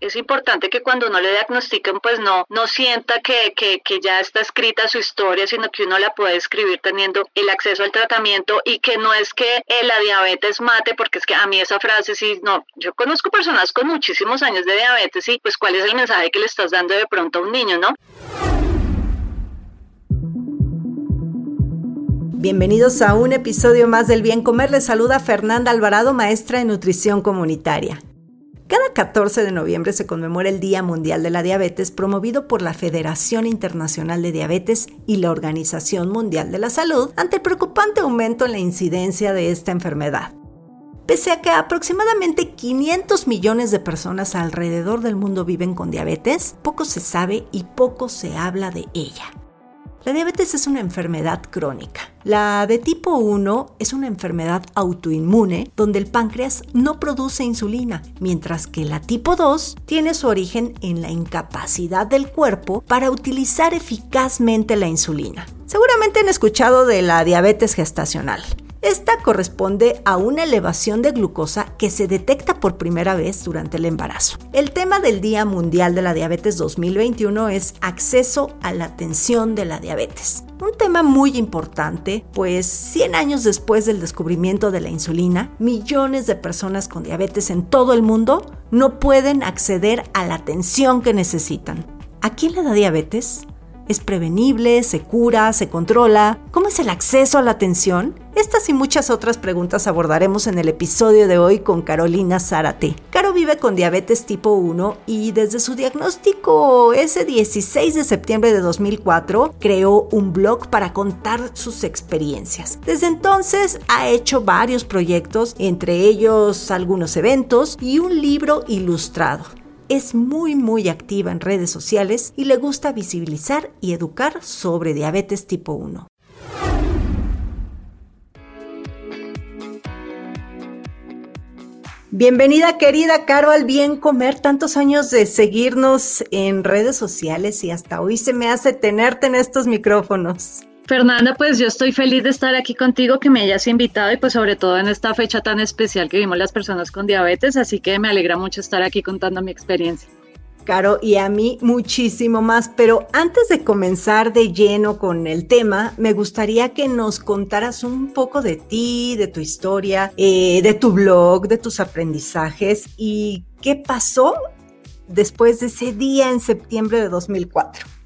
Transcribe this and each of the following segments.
Es importante que cuando uno le diagnostiquen, pues no, no sienta que, que, que ya está escrita su historia, sino que uno la puede escribir teniendo el acceso al tratamiento y que no es que eh, la diabetes mate, porque es que a mí esa frase sí, no, yo conozco personas con muchísimos años de diabetes y pues cuál es el mensaje que le estás dando de pronto a un niño, ¿no? Bienvenidos a un episodio más del Bien Comer. Les saluda Fernanda Alvarado, maestra de nutrición comunitaria. Cada 14 de noviembre se conmemora el Día Mundial de la Diabetes promovido por la Federación Internacional de Diabetes y la Organización Mundial de la Salud ante el preocupante aumento en la incidencia de esta enfermedad. Pese a que aproximadamente 500 millones de personas alrededor del mundo viven con diabetes, poco se sabe y poco se habla de ella. La diabetes es una enfermedad crónica. La de tipo 1 es una enfermedad autoinmune donde el páncreas no produce insulina, mientras que la tipo 2 tiene su origen en la incapacidad del cuerpo para utilizar eficazmente la insulina. Seguramente han escuchado de la diabetes gestacional. Esta corresponde a una elevación de glucosa que se detecta por primera vez durante el embarazo. El tema del Día Mundial de la Diabetes 2021 es acceso a la atención de la diabetes. Un tema muy importante, pues 100 años después del descubrimiento de la insulina, millones de personas con diabetes en todo el mundo no pueden acceder a la atención que necesitan. ¿A quién le da diabetes? ¿Es prevenible? ¿Se cura? ¿Se controla? ¿Cómo es el acceso a la atención? Estas y muchas otras preguntas abordaremos en el episodio de hoy con Carolina Zárate. Caro vive con diabetes tipo 1 y desde su diagnóstico ese 16 de septiembre de 2004 creó un blog para contar sus experiencias. Desde entonces ha hecho varios proyectos, entre ellos algunos eventos y un libro ilustrado es muy muy activa en redes sociales y le gusta visibilizar y educar sobre diabetes tipo 1. Bienvenida querida Caro al Bien Comer, tantos años de seguirnos en redes sociales y hasta hoy se me hace tenerte en estos micrófonos. Fernanda, pues yo estoy feliz de estar aquí contigo, que me hayas invitado y pues sobre todo en esta fecha tan especial que vimos las personas con diabetes, así que me alegra mucho estar aquí contando mi experiencia. Caro, y a mí muchísimo más, pero antes de comenzar de lleno con el tema, me gustaría que nos contaras un poco de ti, de tu historia, eh, de tu blog, de tus aprendizajes y qué pasó después de ese día en septiembre de 2004.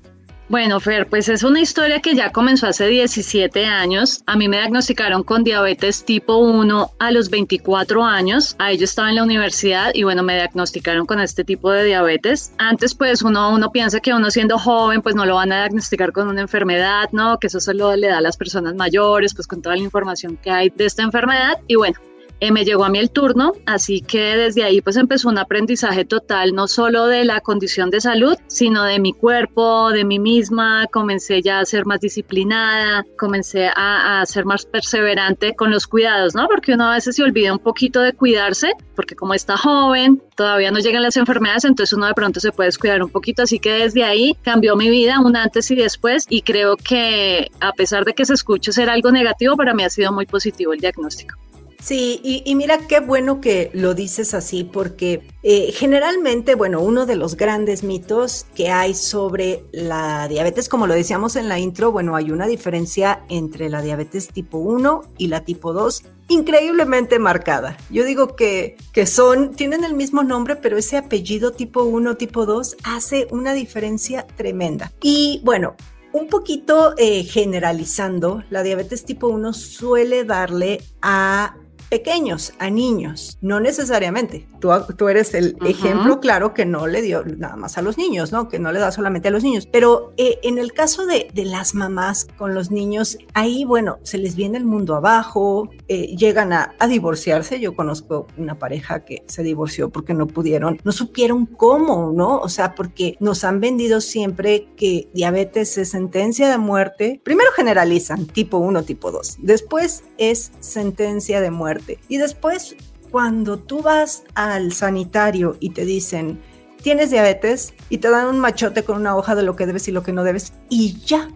Bueno, Fer, pues es una historia que ya comenzó hace 17 años. A mí me diagnosticaron con diabetes tipo 1 a los 24 años. Ahí yo estaba en la universidad y bueno, me diagnosticaron con este tipo de diabetes. Antes pues uno, uno piensa que uno siendo joven pues no lo van a diagnosticar con una enfermedad, ¿no? Que eso solo le da a las personas mayores pues con toda la información que hay de esta enfermedad. Y bueno, eh, me llegó a mí el turno, así que desde ahí pues empezó un aprendizaje total, no solo de la condición de salud, sino de mi cuerpo, de mí misma, comencé ya a ser más disciplinada, comencé a, a ser más perseverante con los cuidados, ¿no? Porque uno a veces se olvida un poquito de cuidarse, porque como está joven, todavía no llegan las enfermedades, entonces uno de pronto se puede descuidar un poquito, así que desde ahí cambió mi vida un antes y después y creo que a pesar de que se escuche ser algo negativo, para mí ha sido muy positivo el diagnóstico. Sí, y, mira qué bueno que lo dices así, porque eh, generalmente, bueno, uno de los grandes mitos que hay sobre la diabetes, como lo decíamos en la intro, bueno, hay una diferencia entre la diabetes tipo 1 y la tipo 2 increíblemente marcada. Yo digo que, que son, tienen el mismo nombre, pero ese apellido tipo 1, tipo 2 hace una diferencia tremenda. Y bueno, un poquito eh, generalizando, la diabetes tipo 1 suele darle a pequeños, a niños, no necesariamente. Tú, tú eres el ejemplo claro que no le dio nada más a los niños, ¿no? Que no le da solamente a los niños. Pero eh, en el caso de, de, las mamás con los niños, ahí, bueno, se les viene el mundo abajo, eh, llegan a, a divorciarse. Yo conozco una pareja que se divorció porque no pudieron, no supieron cómo, ¿no? O sea, porque nos han vendido siempre que diabetes es sentencia de muerte. Primero generalizan, tipo 1, tipo 2. Después es sentencia de muerte y después, cuando tú vas al sanitario y te dicen, tienes diabetes, y te dan un machote con una hoja de lo que debes y lo que no debes, y ya.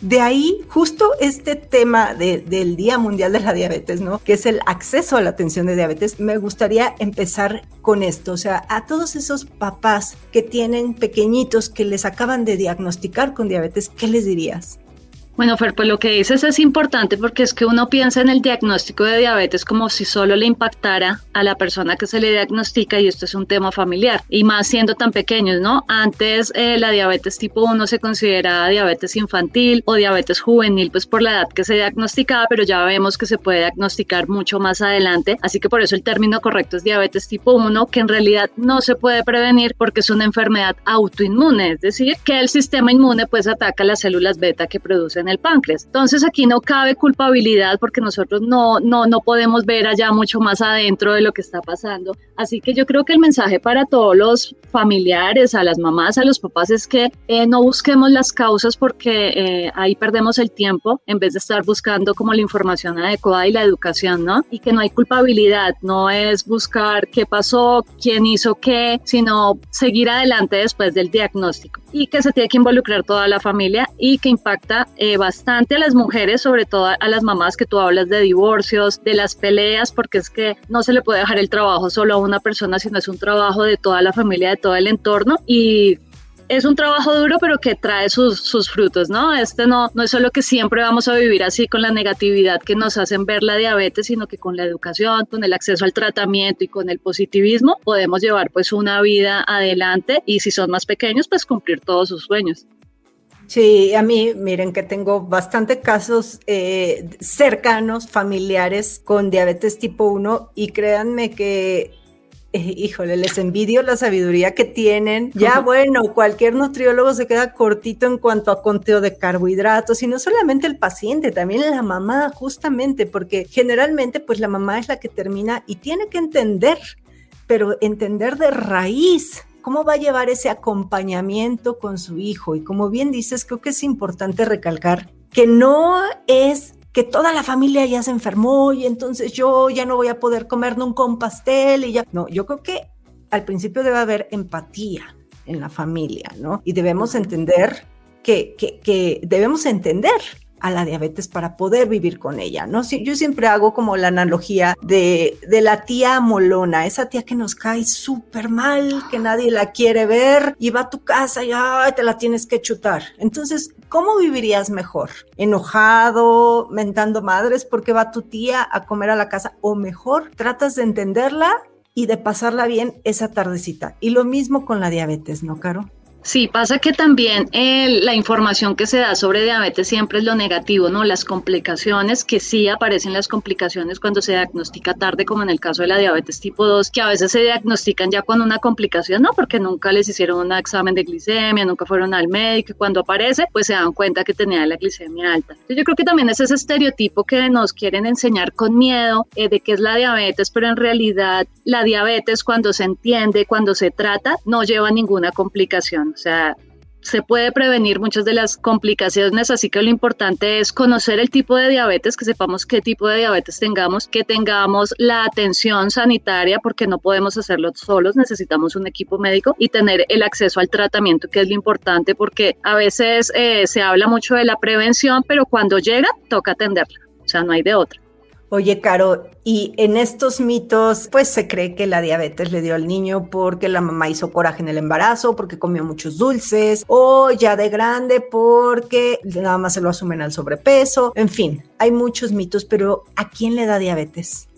De ahí justo este tema del Día Mundial de la Diabetes, ¿no? Que es el acceso a la atención de diabetes. Me gustaría empezar con esto, o sea, a todos esos papás que tienen pequeñitos que les acaban de diagnosticar con diabetes, ¿qué les dirías? Bueno, Fer, pues lo que dices es importante porque es que uno piensa en el diagnóstico de diabetes como si solo le impactara a la persona que se le diagnostica y esto es un tema familiar y más siendo tan pequeños, ¿no? Antes eh, la diabetes tipo 1 se consideraba diabetes infantil o diabetes juvenil pues por la edad que se diagnosticaba, pero ya vemos que se puede diagnosticar mucho más adelante, así que por eso el término correcto es diabetes tipo 1, que en realidad no se puede prevenir porque es una enfermedad autoinmune, es decir, que el sistema inmune pues ataca las células beta que producen el páncreas. Entonces aquí no cabe culpabilidad porque nosotros no, no, no podemos ver allá mucho más adentro de lo que está pasando. Así que yo creo que el mensaje para todos los familiares, a las mamás, a los papás es que eh, no busquemos las causas porque eh, ahí perdemos el tiempo en vez de estar buscando como la información adecuada y la educación, ¿no? Y que no hay culpabilidad, no es buscar qué pasó, quién hizo qué, sino seguir adelante después del diagnóstico y que se tiene que involucrar toda la familia y que impacta eh, bastante a las mujeres, sobre todo a las mamás que tú hablas de divorcios, de las peleas, porque es que no se le puede dejar el trabajo solo a una persona, sino es un trabajo de toda la familia, de todo el entorno y es un trabajo duro, pero que trae sus, sus, frutos, ¿no? Este no, no es solo que siempre vamos a vivir así con la negatividad que nos hacen ver la diabetes, sino que con la educación, con el acceso al tratamiento y con el positivismo podemos llevar pues una vida adelante y si son más pequeños, pues cumplir todos sus sueños. Sí, a mí, miren que tengo bastantes casos eh, cercanos, familiares con diabetes tipo 1 y créanme que eh, híjole, les envidio la sabiduría que tienen. Ya bueno, cualquier nutriólogo se queda cortito en cuanto a conteo de carbohidratos y no solamente el paciente, también la mamá justamente, porque generalmente pues la mamá es la que termina y tiene que entender, pero entender de raíz ¿Cómo va a llevar ese acompañamiento con su hijo? Y como bien dices, creo que es importante recalcar que no es que toda la familia ya se enfermó y entonces yo ya no voy a poder comer nunca un pastel y ya. No, yo creo que al principio debe haber empatía en la familia, ¿no? Y debemos entender que, que, que debemos entender a la diabetes para poder vivir con ella, ¿no? Yo siempre hago como la analogía de, de la tía molona, esa tía que nos cae súper mal, que nadie la quiere ver y va a tu casa y ay, te la tienes que chutar. Entonces, ¿cómo vivirías mejor? ¿Enojado, mentando madres porque va tu tía a comer a la casa? ¿O mejor tratas de entenderla y de pasarla bien esa tardecita? Y lo mismo con la diabetes, ¿no, Caro? Sí, pasa que también la información que se da sobre diabetes siempre es lo negativo, ¿no? Las complicaciones, que sí aparecen las complicaciones cuando se diagnostica tarde, como en el caso de la diabetes tipo 2, que a veces se diagnostican ya con una complicación, ¿no? Porque nunca les hicieron un examen de glicemia, nunca fueron al médico y cuando aparece, pues se dan cuenta que tenía la glicemia alta. yo creo que también es ese estereotipo que nos quieren enseñar con miedo eh, de que es la diabetes, pero en realidad la diabetes cuando se entiende, cuando se trata, no lleva ninguna complicación. O sea, se puede prevenir muchas de las complicaciones, así que lo importante es conocer el tipo de diabetes, que sepamos qué tipo de diabetes tengamos, que tengamos la atención sanitaria, porque no podemos hacerlo solos, necesitamos un equipo médico y tener el acceso al tratamiento, que es lo importante, porque a veces eh, se habla mucho de la prevención, pero cuando llega toca atenderla, o sea, no hay de otra. Oye, Caro, y en estos mitos, pues se cree que la diabetes le dio al niño porque la mamá hizo coraje en el embarazo, porque comió muchos dulces, o ya de grande porque nada más se lo asumen al sobrepeso. En fin, hay muchos mitos, pero ¿a quién le da diabetes?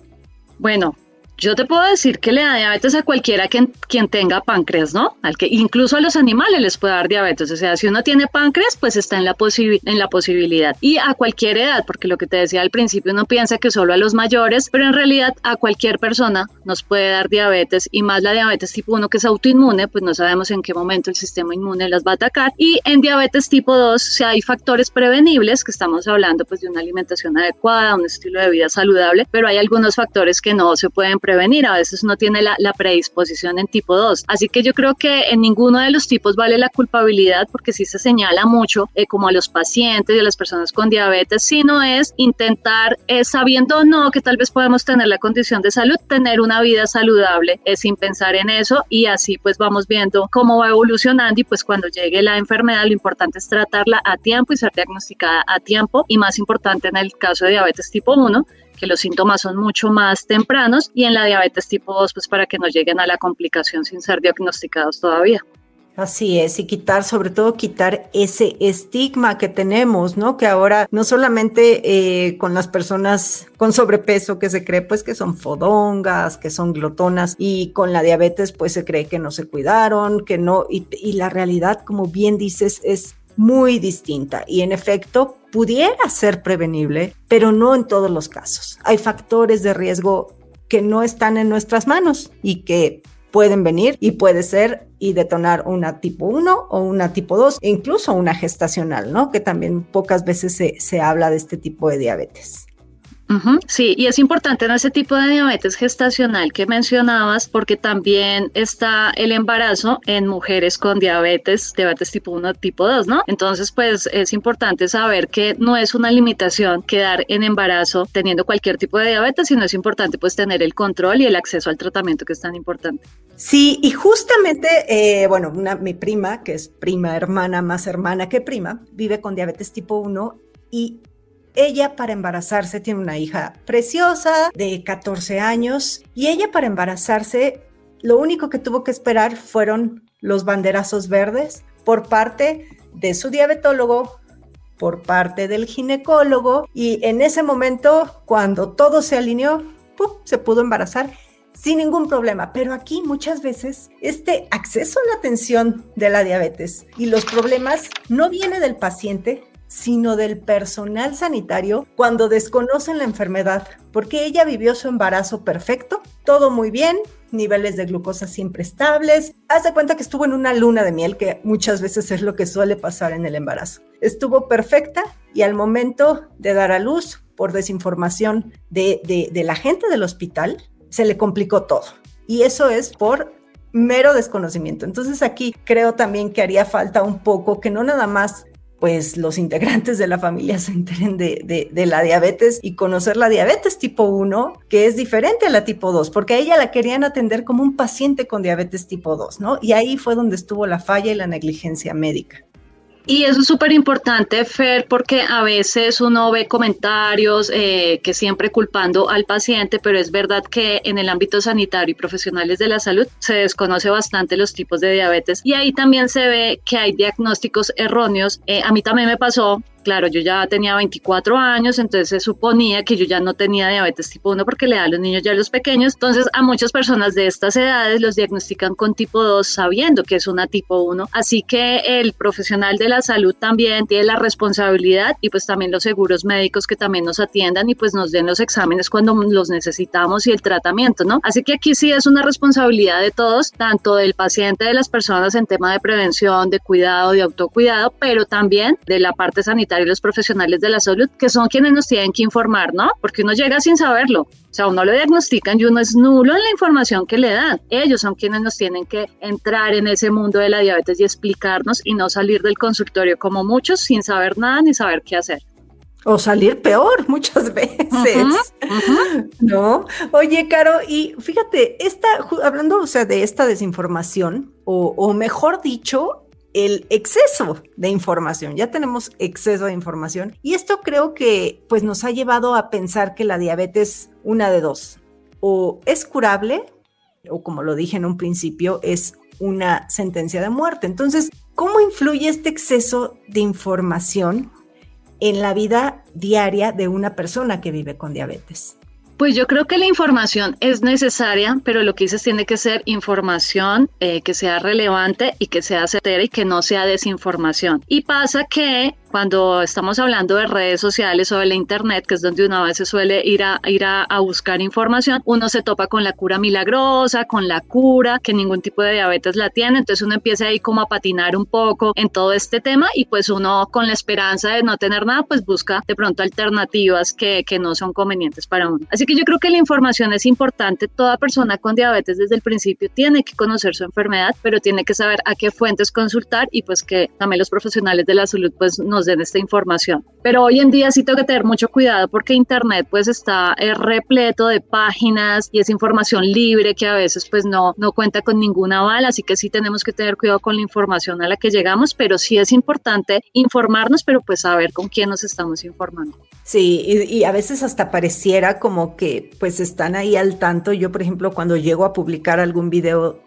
Bueno, Yo te puedo decir que le da diabetes a cualquiera quien, quien tenga páncreas, ¿no? Al que incluso a los animales les puede dar diabetes. O sea, si uno tiene páncreas, pues está en la, en la posibilidad. Y a cualquier edad, porque lo que te decía al principio, uno piensa que solo a los mayores, pero en realidad a cualquier persona nos puede dar diabetes y más la diabetes tipo 1 que es autoinmune, pues no sabemos en qué momento el sistema inmune las va a atacar. Y en diabetes tipo 2, si hay factores prevenibles, que estamos hablando pues de una alimentación adecuada, un estilo de vida saludable, pero hay algunos factores que no se pueden prevenir. A veces uno tiene la, predisposición en tipo 2. Así que yo creo que en ninguno de los tipos vale la culpabilidad porque sí se señala mucho eh, como a los pacientes y a las personas con diabetes, sino es intentar, eh, sabiendo o no que tal vez podemos tener la condición de salud, tener una vida saludable eh, sin pensar en eso y así pues vamos viendo cómo va evolucionando y pues cuando llegue la enfermedad lo importante es tratarla a tiempo y ser diagnosticada a tiempo y más importante en el caso de diabetes tipo 1 que los síntomas son mucho más tempranos y en la diabetes tipo 2 pues para que no lleguen a la complicación sin ser diagnosticados todavía. Así es, y quitar, sobre todo quitar ese estigma que tenemos, ¿no? Que ahora no solamente eh, con las personas con sobrepeso que se cree pues que son fodongas, que son glotonas, y con la diabetes pues se cree que no se cuidaron, que no, y, y la realidad, como bien dices, es muy distinta y en efecto pudiera ser prevenible, pero no en todos los casos. Hay factores de riesgo que no están en nuestras manos y que pueden venir y puede ser y detonar una tipo 1 o una tipo 2, e incluso una gestacional, ¿no? Que también pocas veces se, se habla de este tipo de diabetes. Sí, y es importante en ese tipo de diabetes gestacional que mencionabas porque también está el embarazo en mujeres con diabetes, diabetes tipo 1, tipo 2, ¿no? Entonces, pues es importante saber que no es una limitación quedar en embarazo teniendo cualquier tipo de diabetes, sino es importante pues tener el control y el acceso al tratamiento que es tan importante. Sí, y justamente, eh, bueno, una, mi prima, que es prima hermana, más hermana que prima, vive con diabetes tipo 1 y ella para embarazarse tiene una hija preciosa de 14 años y ella para embarazarse lo único que tuvo que esperar fueron los banderazos verdes por parte de su diabetólogo, por parte del ginecólogo y en ese momento cuando todo se alineó, se pudo embarazar sin ningún problema. Pero aquí muchas veces este acceso a la atención de la diabetes y los problemas no viene del paciente, sino del personal sanitario cuando desconocen la enfermedad, porque ella vivió su embarazo perfecto, todo muy bien, niveles de glucosa siempre estables. Haz de cuenta que estuvo en una luna de miel, que muchas veces es lo que suele pasar en el embarazo. Estuvo perfecta y al momento de dar a luz, por desinformación de, de la gente del hospital, se le complicó todo. Y eso es por mero desconocimiento. Entonces aquí creo también que haría falta un poco que no nada más pues los integrantes de la familia se enteren de, de, la diabetes y conocer la diabetes tipo 1, que es diferente a la tipo 2, porque a ella la querían atender como un paciente con diabetes tipo 2, ¿no? Y ahí fue donde estuvo la falla y la negligencia médica. Y eso es súper importante, Fer, porque a veces uno ve comentarios eh, que siempre culpando al paciente, pero es verdad que en el ámbito sanitario y profesionales de la salud se desconoce bastante los tipos de diabetes y ahí también se ve que hay diagnósticos erróneos. Eh, a mí también me pasó Claro, yo ya tenía 24 años, entonces se suponía que yo ya no tenía diabetes tipo 1 porque le da a los niños ya a los pequeños. Entonces, a muchas personas de estas edades los diagnostican con tipo 2 sabiendo que es una tipo 1. Así que el profesional de la salud también tiene la responsabilidad y pues también los seguros médicos que también nos atiendan y pues nos den los exámenes cuando los necesitamos y el tratamiento, ¿no? Así que aquí sí es una responsabilidad de todos, tanto del paciente, de las personas en tema de prevención, de cuidado, de autocuidado, pero también de la parte sanitaria y los profesionales de la salud, que son quienes nos tienen que informar, ¿no? Porque uno llega sin saberlo. O sea, uno lo diagnostican y uno es nulo en la información que le dan. Ellos son quienes nos tienen que entrar en ese mundo de la diabetes y explicarnos y no salir del consultorio como muchos sin saber nada ni saber qué hacer. O salir peor muchas veces, ¿no? Oye, Caro, y fíjate, esta, hablando, o sea, de esta desinformación, o, o mejor dicho, el exceso de información. Ya tenemos exceso de información y esto creo que pues nos ha llevado a pensar que la diabetes una de dos o es curable o como lo dije en un principio es una sentencia de muerte. Entonces, ¿cómo influye este exceso de información en la vida diaria de una persona que vive con diabetes? Pues yo creo que la información es necesaria, pero lo que dices tiene que ser información eh, que sea relevante y que sea certera y que no sea desinformación. Y pasa que cuando estamos hablando de redes sociales o de la internet, que es donde uno a veces suele ir a, ir a, buscar información, uno se topa con la cura milagrosa, con la cura, que ningún tipo de diabetes la tiene, entonces uno empieza ahí como a patinar un poco en todo este tema y pues uno con la esperanza de no tener nada, pues busca de pronto alternativas que, que no son convenientes para uno. Así que yo creo que la información es importante, toda persona con diabetes desde el principio tiene que conocer su enfermedad, pero tiene que saber a qué fuentes consultar y pues que también los profesionales de la salud pues nos den esta información. Pero hoy en día sí tengo que tener mucho cuidado porque Internet pues está eh, repleto de páginas y es información libre que a veces pues no, no cuenta con ninguna aval, así que sí tenemos que tener cuidado con la información a la que llegamos, pero sí es importante informarnos, pero pues saber con quién nos estamos informando. Sí, y, a veces hasta pareciera como que pues están ahí al tanto. Yo, por ejemplo, cuando llego a publicar algún video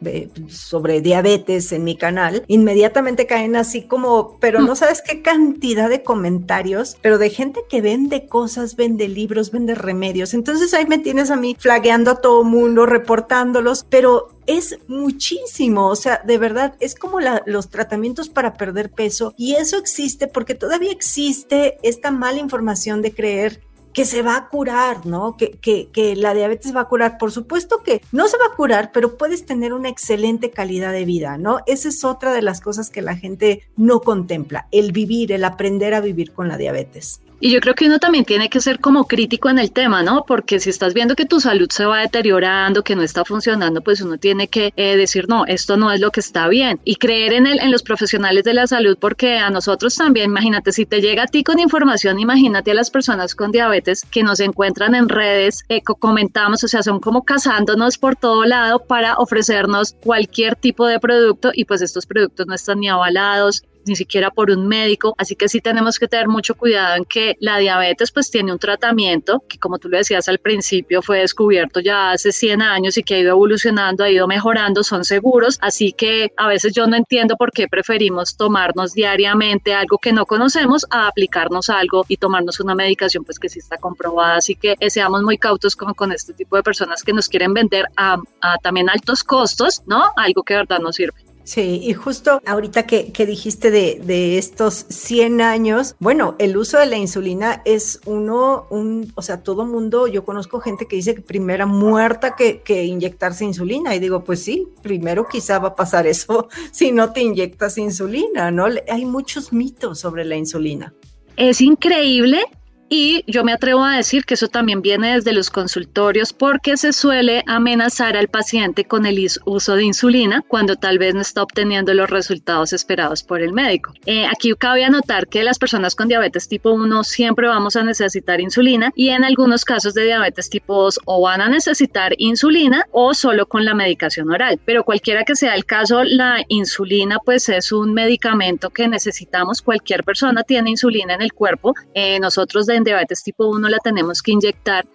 sobre diabetes en mi canal, inmediatamente caen así como, pero no sabes qué cantidad de comentarios, pero de gente que vende cosas, vende libros, vende remedios. Entonces ahí me tienes a mí flagueando a todo mundo, reportándolos, pero es muchísimo, o sea, de verdad, es como los tratamientos para perder peso y eso existe porque todavía existe esta mala información de creer que se va a curar, ¿no? Que, que, que, la diabetes va a curar. Por supuesto que no se va a curar, pero puedes tener una excelente calidad de vida, ¿no? Esa es otra de las cosas que la gente no contempla, el vivir, el aprender a vivir con la diabetes. Y yo creo que uno también tiene que ser como crítico en el tema, ¿no? Porque si estás viendo que tu salud se va deteriorando, que no está funcionando, pues uno tiene que eh, decir, no, esto no es lo que está bien. Y creer en, el, en los profesionales de la salud, porque a nosotros también, imagínate, si te llega a ti con información, imagínate a las personas con diabetes que nos encuentran en redes, eh, comentamos, o sea, son como cazándonos por todo lado para ofrecernos cualquier tipo de producto y pues estos productos no están ni avalados, ni siquiera por un médico, así que sí tenemos que tener mucho cuidado en que la diabetes pues tiene un tratamiento que como tú lo decías al principio fue descubierto ya hace 100 años y que ha ido evolucionando, ha ido mejorando, son seguros, así que a veces yo no entiendo por qué preferimos tomarnos diariamente algo que no conocemos a aplicarnos algo y tomarnos una medicación pues que sí está comprobada, así que seamos muy cautos como con este tipo de personas que nos quieren vender a, a también altos costos, ¿no? Algo que verdad no sirve. Sí, y justo ahorita que, dijiste de, estos 100 años, bueno, el uso de la insulina es uno, un, o sea, todo mundo, yo conozco gente que dice que primera muerta que, que inyectarse insulina, y digo, pues sí, primero quizá va a pasar eso si no te inyectas insulina, ¿no? Hay muchos mitos sobre la insulina. Es increíble y yo me atrevo a decir que eso también viene desde los consultorios porque se suele amenazar al paciente con el uso de insulina cuando tal vez no está obteniendo los resultados esperados por el médico. Eh, aquí cabe anotar que las personas con diabetes tipo 1 siempre vamos a necesitar insulina y en algunos casos de diabetes tipo 2 o van a necesitar insulina o solo con la medicación oral. Pero cualquiera que sea el caso, la insulina pues es un medicamento que necesitamos. Cualquier persona tiene insulina en el cuerpo. Eh, nosotros de en diabetes tipo 1 la tenemos que inyectar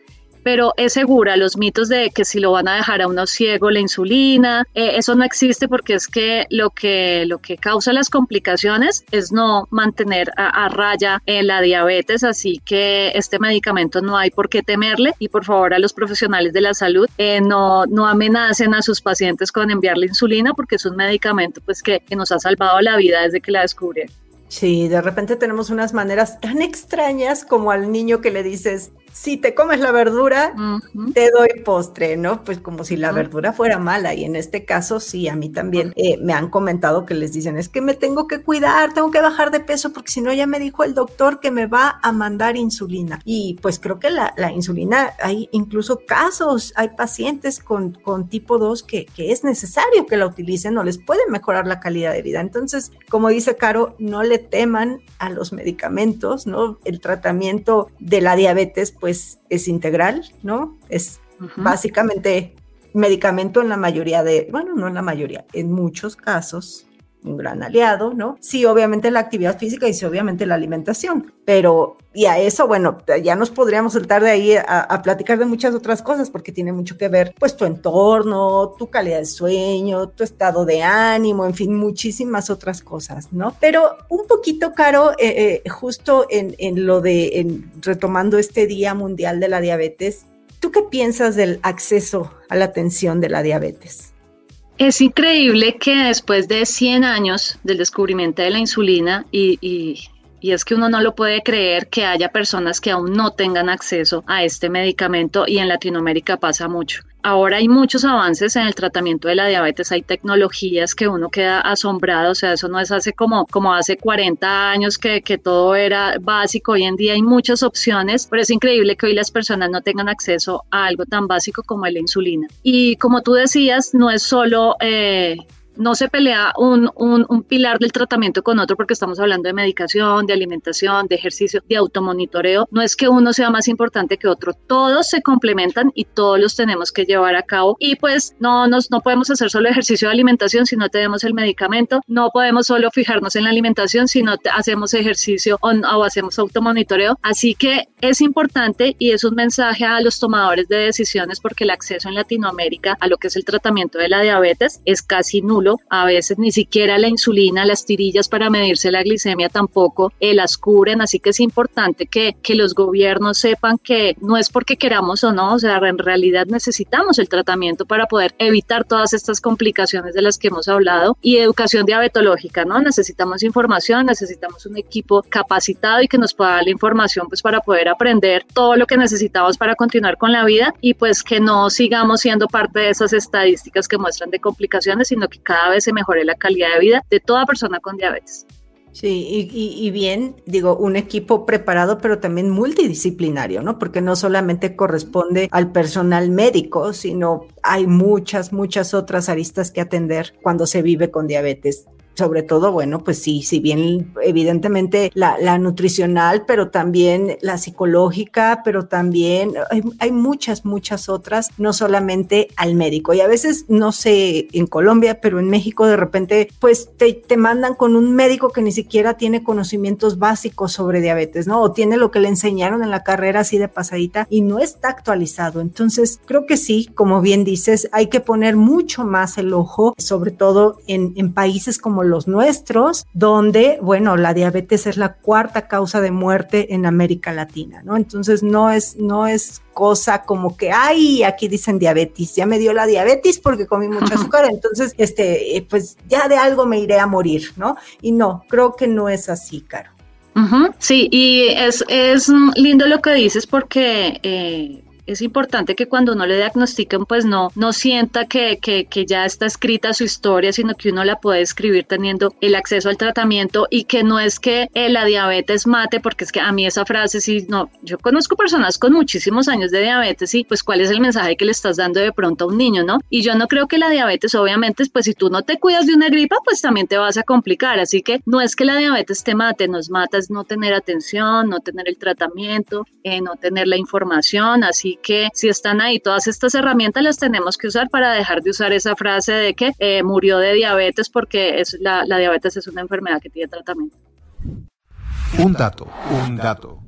pero es segura. Los mitos de que si lo van a dejar a uno ciego la insulina, eh, eso no existe porque es que lo que, lo que causa las complicaciones es no mantener a, raya eh, la diabetes, así que este medicamento no hay por qué temerle y por favor a los profesionales de la salud eh, no, no amenacen a sus pacientes con enviarle insulina porque es un medicamento pues que, que nos ha salvado la vida desde que la descubrieron. Sí, de repente tenemos unas maneras tan extrañas como al niño que le dices, si te comes la verdura, te doy postre, ¿no? Pues como si la verdura fuera mala. Y en este caso, sí, a mí también eh, me han comentado que les dicen, es que me tengo que cuidar, tengo que bajar de peso, porque si no, ya me dijo el doctor que me va a mandar insulina. Y pues creo que la, insulina, hay incluso casos, hay pacientes con, con tipo 2 que, que es necesario que la utilicen o les puede mejorar la calidad de vida. Entonces, como dice Caro, no le teman a los medicamentos, ¿no? El tratamiento de la diabetes pues es integral, ¿no? Es básicamente medicamento en la mayoría de, bueno, no en la mayoría, en muchos casos un gran aliado, ¿no? Sí, obviamente la actividad física y sí, obviamente la alimentación, pero y a eso, bueno, ya nos podríamos saltar de ahí a, platicar de muchas otras cosas porque tiene mucho que ver, pues, tu entorno, tu calidad de sueño, tu estado de ánimo, en fin, muchísimas otras cosas, ¿no? Pero un poquito, Caro, eh, eh, justo en, lo de, en, retomando este Día Mundial de la Diabetes, ¿Tú qué piensas del acceso a la atención de la diabetes? Es increíble que después de 100 años del descubrimiento de la insulina y, y, y es que uno no lo puede creer que haya personas que aún no tengan acceso a este medicamento y en Latinoamérica pasa mucho. Ahora hay muchos avances en el tratamiento de la diabetes, hay tecnologías que uno queda asombrado, o sea, eso no es hace como, como hace 40 años que, que todo era básico, hoy en día hay muchas opciones, pero es increíble que hoy las personas no tengan acceso a algo tan básico como la insulina. Y como tú decías, no es solo... Eh, no se pelea un, un, pilar del tratamiento con otro porque estamos hablando de medicación, de alimentación, de ejercicio, de automonitoreo. No es que uno sea más importante que otro, todos se complementan y todos los tenemos que llevar a cabo. Y pues no, nos, no podemos hacer solo ejercicio de alimentación si no tenemos el medicamento, no podemos solo fijarnos en la alimentación si no hacemos ejercicio o, o hacemos automonitoreo. Así que es importante y es un mensaje a los tomadores de decisiones porque el acceso en Latinoamérica a lo que es el tratamiento de la diabetes es casi nulo. A veces ni siquiera la insulina, las tirillas para medirse la glicemia tampoco eh, las cubren, así que es importante que, que los gobiernos sepan que no es porque queramos o no, o sea, en realidad necesitamos el tratamiento para poder evitar todas estas complicaciones de las que hemos hablado. Y educación diabetológica, ¿no? Necesitamos información, necesitamos un equipo capacitado y que nos pueda dar la información pues para poder aprender todo lo que necesitamos para continuar con la vida y pues que no sigamos siendo parte de esas estadísticas que muestran de complicaciones, sino que cada vez se mejore la calidad de vida de toda persona con diabetes. Sí, y, bien, digo, un equipo preparado, pero también multidisciplinario, ¿no? Porque no solamente corresponde al personal médico, sino hay muchas, muchas otras aristas que atender cuando se vive con diabetes sobre todo, bueno, pues sí, si bien evidentemente la, nutricional, pero también la psicológica, pero también hay, muchas, muchas otras, no solamente al médico. Y a veces, no sé, en Colombia, pero en México de repente, pues te, te mandan con un médico que ni siquiera tiene conocimientos básicos sobre diabetes, ¿no? O tiene lo que le enseñaron en la carrera así de pasadita y no está actualizado. Entonces, creo que sí, como bien dices, hay que poner mucho más el ojo, sobre todo en, en países como los nuestros, donde, bueno, la diabetes es la cuarta causa de muerte en América Latina, ¿no? Entonces no es, no es cosa como que, ay, aquí dicen diabetes, ya me dio la diabetes porque comí mucho azúcar, entonces, este, eh, pues ya de algo me iré a morir, ¿no? Y no, creo que no es así, Caro. Sí, y es, es lindo lo que dices porque eh, es importante que cuando uno le diagnostiquen, pues no, no sienta que, que, que, ya está escrita su historia, sino que uno la puede escribir teniendo el acceso al tratamiento y que no es que eh, la diabetes mate, porque es que a mí esa frase sí, no, yo conozco personas con muchísimos años de diabetes y pues cuál es el mensaje que le estás dando de pronto a un niño, ¿no? Y yo no creo que la diabetes, obviamente, pues si tú no te cuidas de una gripa, pues también te vas a complicar, así que no es que la diabetes te mate, nos mata es no tener atención, no tener el tratamiento, eh, no tener la información, así que si están ahí todas estas herramientas las tenemos que usar para dejar de usar esa frase de que eh, murió de diabetes porque es, la, la diabetes es una enfermedad que tiene tratamiento. Un dato, un dato.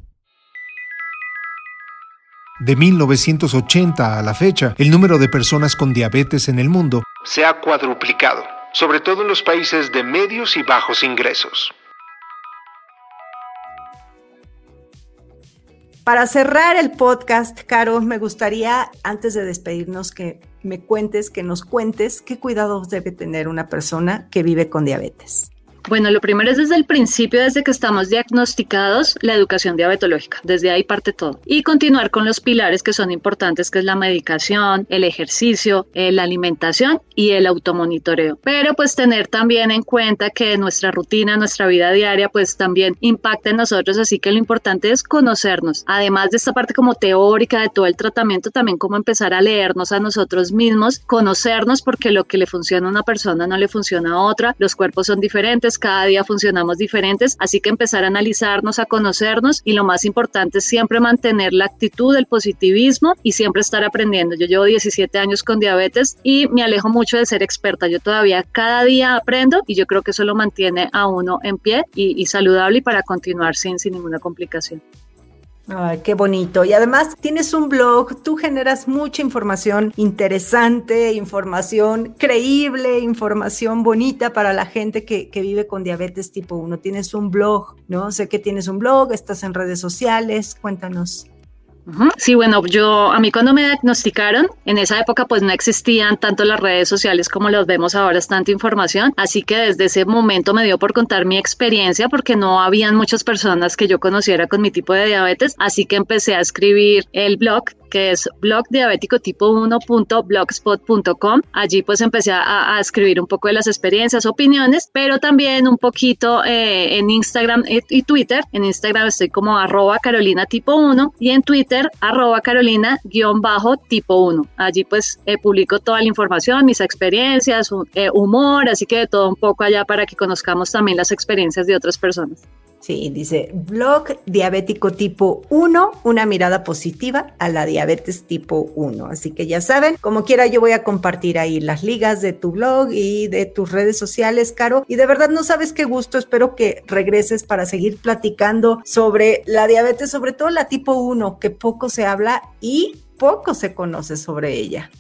De 1980 a la fecha, el número de personas con diabetes en el mundo se ha cuadruplicado, sobre todo en los países de medios y bajos ingresos. Para cerrar el podcast, Caro, me gustaría, antes de despedirnos, que me cuentes, que nos cuentes qué cuidados debe tener una persona que vive con diabetes. Bueno, lo primero es desde el principio, desde que estamos diagnosticados, la educación diabetológica. Desde ahí parte todo. Y continuar con los pilares que son importantes, que es la medicación, el ejercicio, eh, la alimentación y el automonitoreo. Pero pues tener también en cuenta que nuestra rutina, nuestra vida diaria, pues también impacta en nosotros. Así que lo importante es conocernos. Además de esta parte como teórica de todo el tratamiento, también como empezar a leernos a nosotros mismos, conocernos porque lo que le funciona a una persona no le funciona a otra. Los cuerpos son diferentes cada día funcionamos diferentes, así que empezar a analizarnos, a conocernos y lo más importante es siempre mantener la actitud, el positivismo y siempre estar aprendiendo. Yo llevo 17 años con diabetes y me alejo mucho de ser experta. Yo todavía cada día aprendo y yo creo que eso lo mantiene a uno en pie y, saludable y para continuar sin, sin ninguna complicación. Ay, qué bonito. Y además tienes un blog, tú generas mucha información interesante, información creíble, información bonita para la gente que, que, vive con diabetes tipo 1. Tienes un blog, ¿no? Sé que tienes un blog, estás en redes sociales, cuéntanos. Sí, bueno, yo a mí cuando me diagnosticaron, en esa época pues no existían tanto las redes sociales como los vemos ahora, es tanta información, así que desde ese momento me dio por contar mi experiencia porque no habían muchas personas que yo conociera con mi tipo de diabetes, así que empecé a escribir el blog que es blogdiabético tipo 1.blogspot.com. Allí pues empecé a, escribir un poco de las experiencias, opiniones, pero también un poquito eh, en Instagram y Twitter. En Instagram estoy como arroba carolina tipo 1 y en Twitter arroba carolina guion bajo tipo 1. Allí pues eh, publico toda la información, mis experiencias, eh, humor, así que de todo un poco allá para que conozcamos también las experiencias de otras personas. Sí, dice blog diabético tipo 1, una mirada positiva a la diabetes tipo 1. Así que ya saben, como quiera yo voy a compartir ahí las ligas de tu blog y de tus redes sociales, Caro. Y de verdad no sabes qué gusto, espero que regreses para seguir platicando sobre la diabetes, sobre todo la tipo 1, que poco se habla y poco se conoce sobre ella.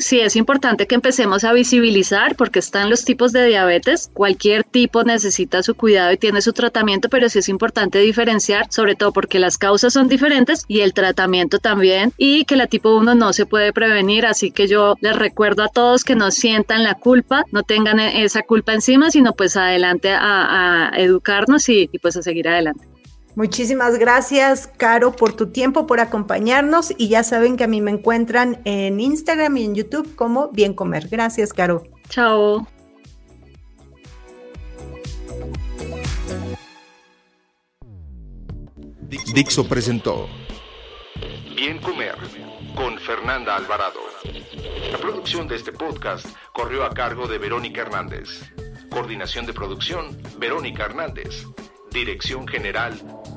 Sí, es importante que empecemos a visibilizar porque están los tipos de diabetes. Cualquier tipo necesita su cuidado y tiene su tratamiento, pero sí es importante diferenciar, sobre todo porque las causas son diferentes y el tratamiento también, y que la tipo 1 no se puede prevenir. Así que yo les recuerdo a todos que no sientan la culpa, no tengan e-, esa culpa encima, sino pues adelante a, educarnos y pues a seguir adelante. Muchísimas gracias, Caro, por tu tiempo, por acompañarnos. Y ya saben que a mí me encuentran en Instagram y en YouTube como Bien Comer. Gracias, Caro. Chao. Dixo presentó Bien Comer con Fernanda Alvarado. La producción de este podcast corrió a cargo de Verónica Hernández. Coordinación de producción, Verónica Hernández. Dirección General,